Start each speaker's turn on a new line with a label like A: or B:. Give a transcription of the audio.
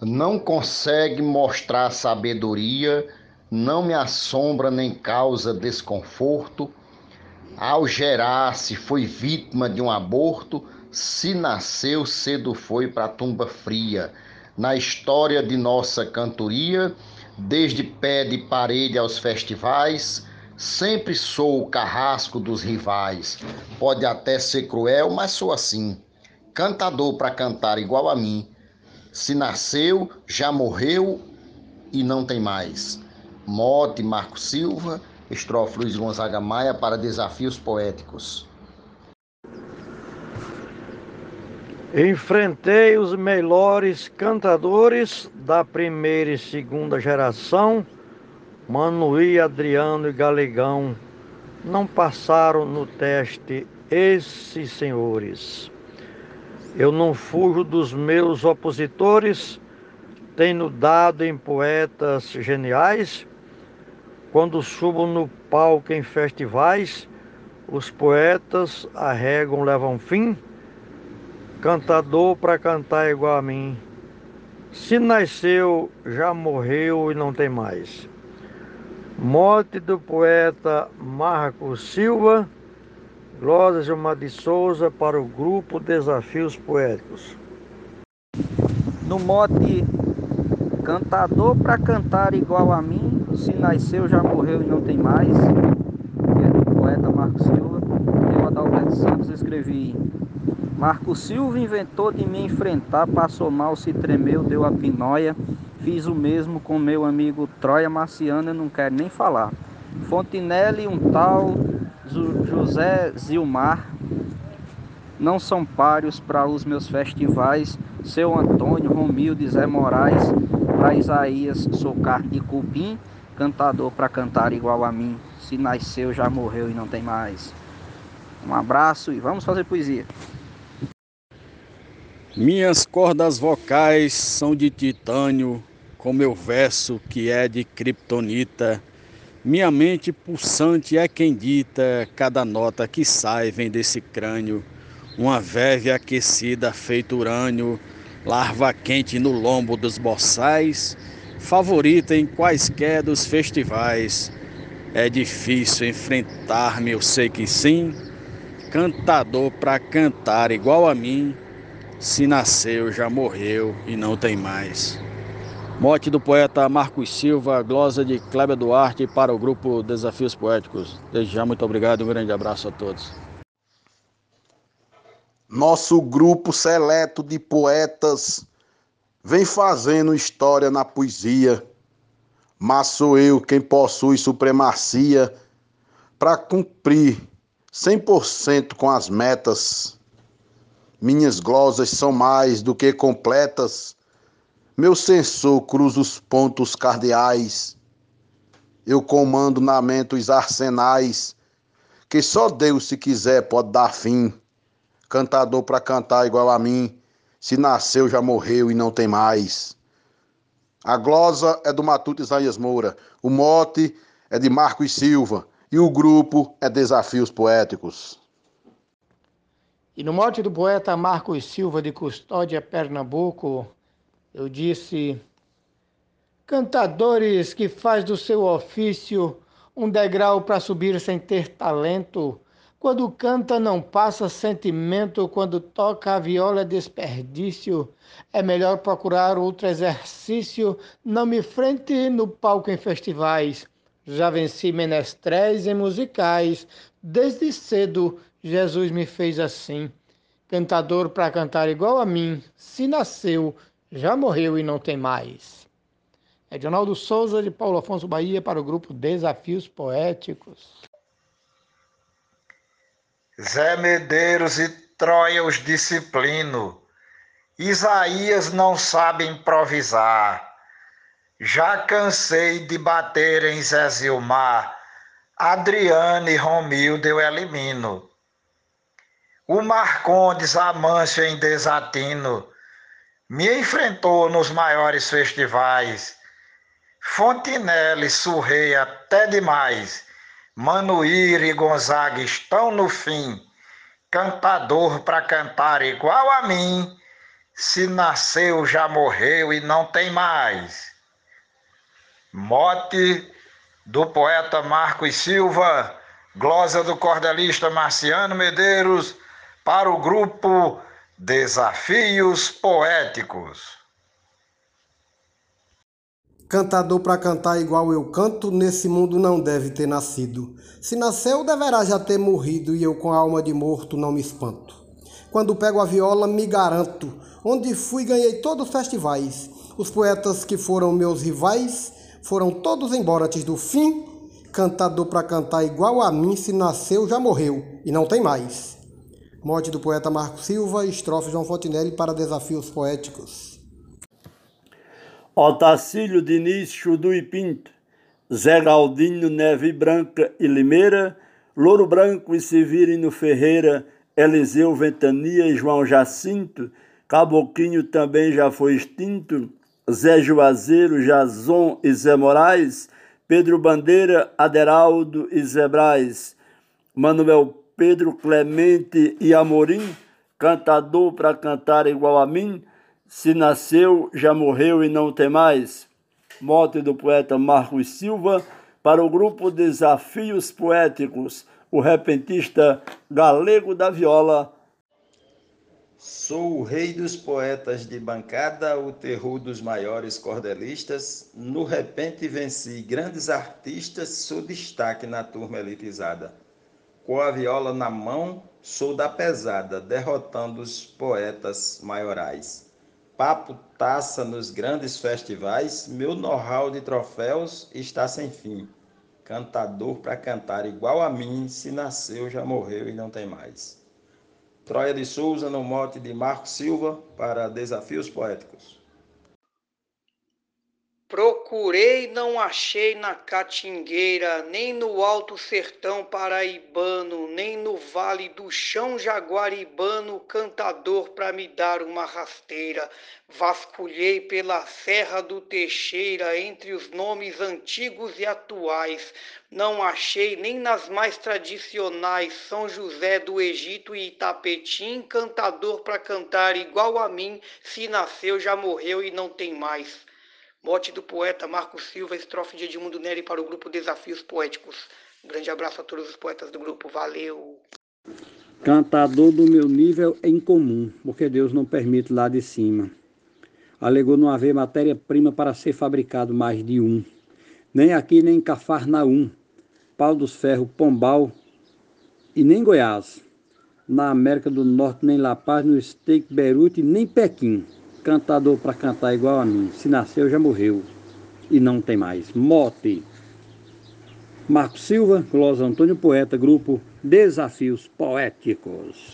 A: não consegue mostrar sabedoria, não me assombra nem causa desconforto. Ao gerar-se, foi vítima de um aborto, se nasceu, cedo foi para a tumba fria. Na história de nossa cantoria, desde pé de parede aos festivais, sempre sou o carrasco dos rivais. Pode até ser cruel, mas sou assim. Cantador para cantar igual a mim. Se nasceu, já morreu e não tem mais. Mote Marco Silva, estrofe Luiz Gonzaga Maia para desafios poéticos.
B: Enfrentei os melhores cantadores da primeira e segunda geração, Manuí, Adriano e Galegão. Não passaram no teste esses senhores. Eu não fujo dos meus opositores, tenho dado em poetas geniais. Quando subo no palco em festivais, os poetas arregam, levam fim cantador para cantar igual a mim. Se nasceu, já morreu e não tem mais. Morte do poeta Marco Silva, Glória Gilmar de Souza para o grupo Desafios Poéticos.
C: No mote Cantador para cantar igual a mim, se nasceu, já morreu e não tem mais, é do poeta Marco Silva, eu, Adalberto Santos, escrevi Marco Silva inventou de me enfrentar, passou mal, se tremeu, deu a pinóia. Fiz o mesmo com meu amigo Troia Marciano, eu não quero nem falar. Fontinelli, um tal José Zilmar, não são páreos para os meus festivais. Seu Antônio, Romildo, Zé Moraes, para Isaías, sou carne de cupim, cantador para cantar igual a mim. Se nasceu, já morreu e não tem mais. Um abraço e vamos fazer poesia.
D: Minhas cordas vocais são de titânio, com meu verso que é de kriptonita. Minha mente pulsante é quem dita, cada nota que sai vem desse crânio. Uma verve aquecida feito urânio, larva quente no lombo dos boçais, favorita em quaisquer dos festivais. É difícil enfrentar-me, eu sei que sim, cantador pra cantar igual a mim se nasceu, já morreu e não tem mais. Morte do poeta Marcos Silva, glosa de Cléber Duarte para o grupo Desafios Poéticos. Desde já, muito obrigado e um grande abraço a todos.
E: Nosso grupo seleto de poetas vem fazendo história na poesia, mas sou eu quem possui supremacia para cumprir 100% com as metas minhas glosas são mais do que completas. Meu sensor cruza os pontos cardeais. Eu comando na mente os arsenais. Que só Deus, se quiser, pode dar fim. Cantador para cantar igual a mim. Se nasceu, já morreu e não tem mais. A glosa é do Matuto Isaías Moura. O mote é de Marcos Silva. E o grupo é Desafios Poéticos.
F: E no mote do poeta Marcos Silva de Custódia, Pernambuco, eu disse: Cantadores que faz do seu ofício um degrau para subir sem ter talento, quando canta não passa sentimento, quando toca a viola é desperdício. É melhor procurar outro exercício, não me frente no palco em festivais. Já venci menestréis em musicais, desde cedo Jesus me fez assim. Cantador para cantar igual a mim, se nasceu, já morreu e não tem mais. Edinaldo Souza, de Paulo Afonso Bahia, para o grupo Desafios Poéticos.
G: Zé Medeiros e Troia os disciplino. Isaías não sabe improvisar. Já cansei de bater em Zé Zilmar. Adriane e Romildo eu elimino. O Marcondes Amâncio em Desatino me enfrentou nos maiores festivais. Fontinelli surrei até demais. Manuíra e Gonzaga estão no fim. Cantador para cantar igual a mim. se nasceu já morreu e não tem mais. Mote do poeta Marcos Silva, glosa do cordelista Marciano Medeiros, para o grupo Desafios Poéticos.
H: Cantador para cantar igual eu canto, nesse mundo não deve ter nascido. Se nasceu, deverá já ter morrido, e eu com a alma de morto não me espanto. Quando pego a viola, me garanto. Onde fui, ganhei todos os festivais. Os poetas que foram meus rivais foram todos embora antes do fim. Cantador para cantar igual a mim, se nasceu, já morreu, e não tem mais. Morte do poeta Marco Silva, estrofe João Fontinelli para desafios poéticos.
I: Otacílio Diniz Chudu Pinto, Zé Galdinho Neve Branca e Limeira, Louro Branco e Severino Ferreira, Eliseu Ventania e João Jacinto, Caboquinho também já foi extinto, Zé Juazeiro, Jazon e Zé Moraes, Pedro Bandeira, Aderaldo e Zé Braz, Manuel Pedro Clemente e Amorim, cantador para cantar igual a mim, se nasceu, já morreu e não tem mais. Morte do poeta Marcos Silva para o grupo Desafios Poéticos, o repentista galego da viola.
J: Sou o rei dos poetas de bancada, o terror dos maiores cordelistas. No repente venci grandes artistas, sou destaque na turma elitizada. Com a viola na mão, sou da pesada, derrotando os poetas maiorais papo taça nos grandes festivais, meu know-how de troféus está sem fim. Cantador para cantar igual a mim, se nasceu já morreu e não tem mais. Troia de Souza no mote de Marco Silva para Desafios Poéticos.
K: Procurei, não achei na Catingueira, nem no alto sertão paraibano, nem no vale do chão jaguaribano, cantador para me dar uma rasteira. Vasculhei pela Serra do Teixeira, entre os nomes antigos e atuais. Não achei nem nas mais tradicionais São José do Egito e Itapetim, cantador para cantar igual a mim, se nasceu já morreu e não tem mais. Mote do poeta Marco Silva, estrofe de Edmundo Neri para o grupo Desafios Poéticos. Um grande abraço a todos os poetas do grupo. Valeu!
L: Cantador do meu nível é incomum, porque Deus não permite lá de cima. Alegou não haver matéria-prima para ser fabricado mais de um. Nem aqui, nem em Cafarnaum, Pau dos Ferros, Pombal e nem Goiás. Na América do Norte, nem La Paz, no Steak Beirute, nem Pequim cantador para cantar igual a mim. Se nasceu, já morreu. E não tem mais. Mote. Marco Silva, Glosa Antônio Poeta, grupo Desafios Poéticos.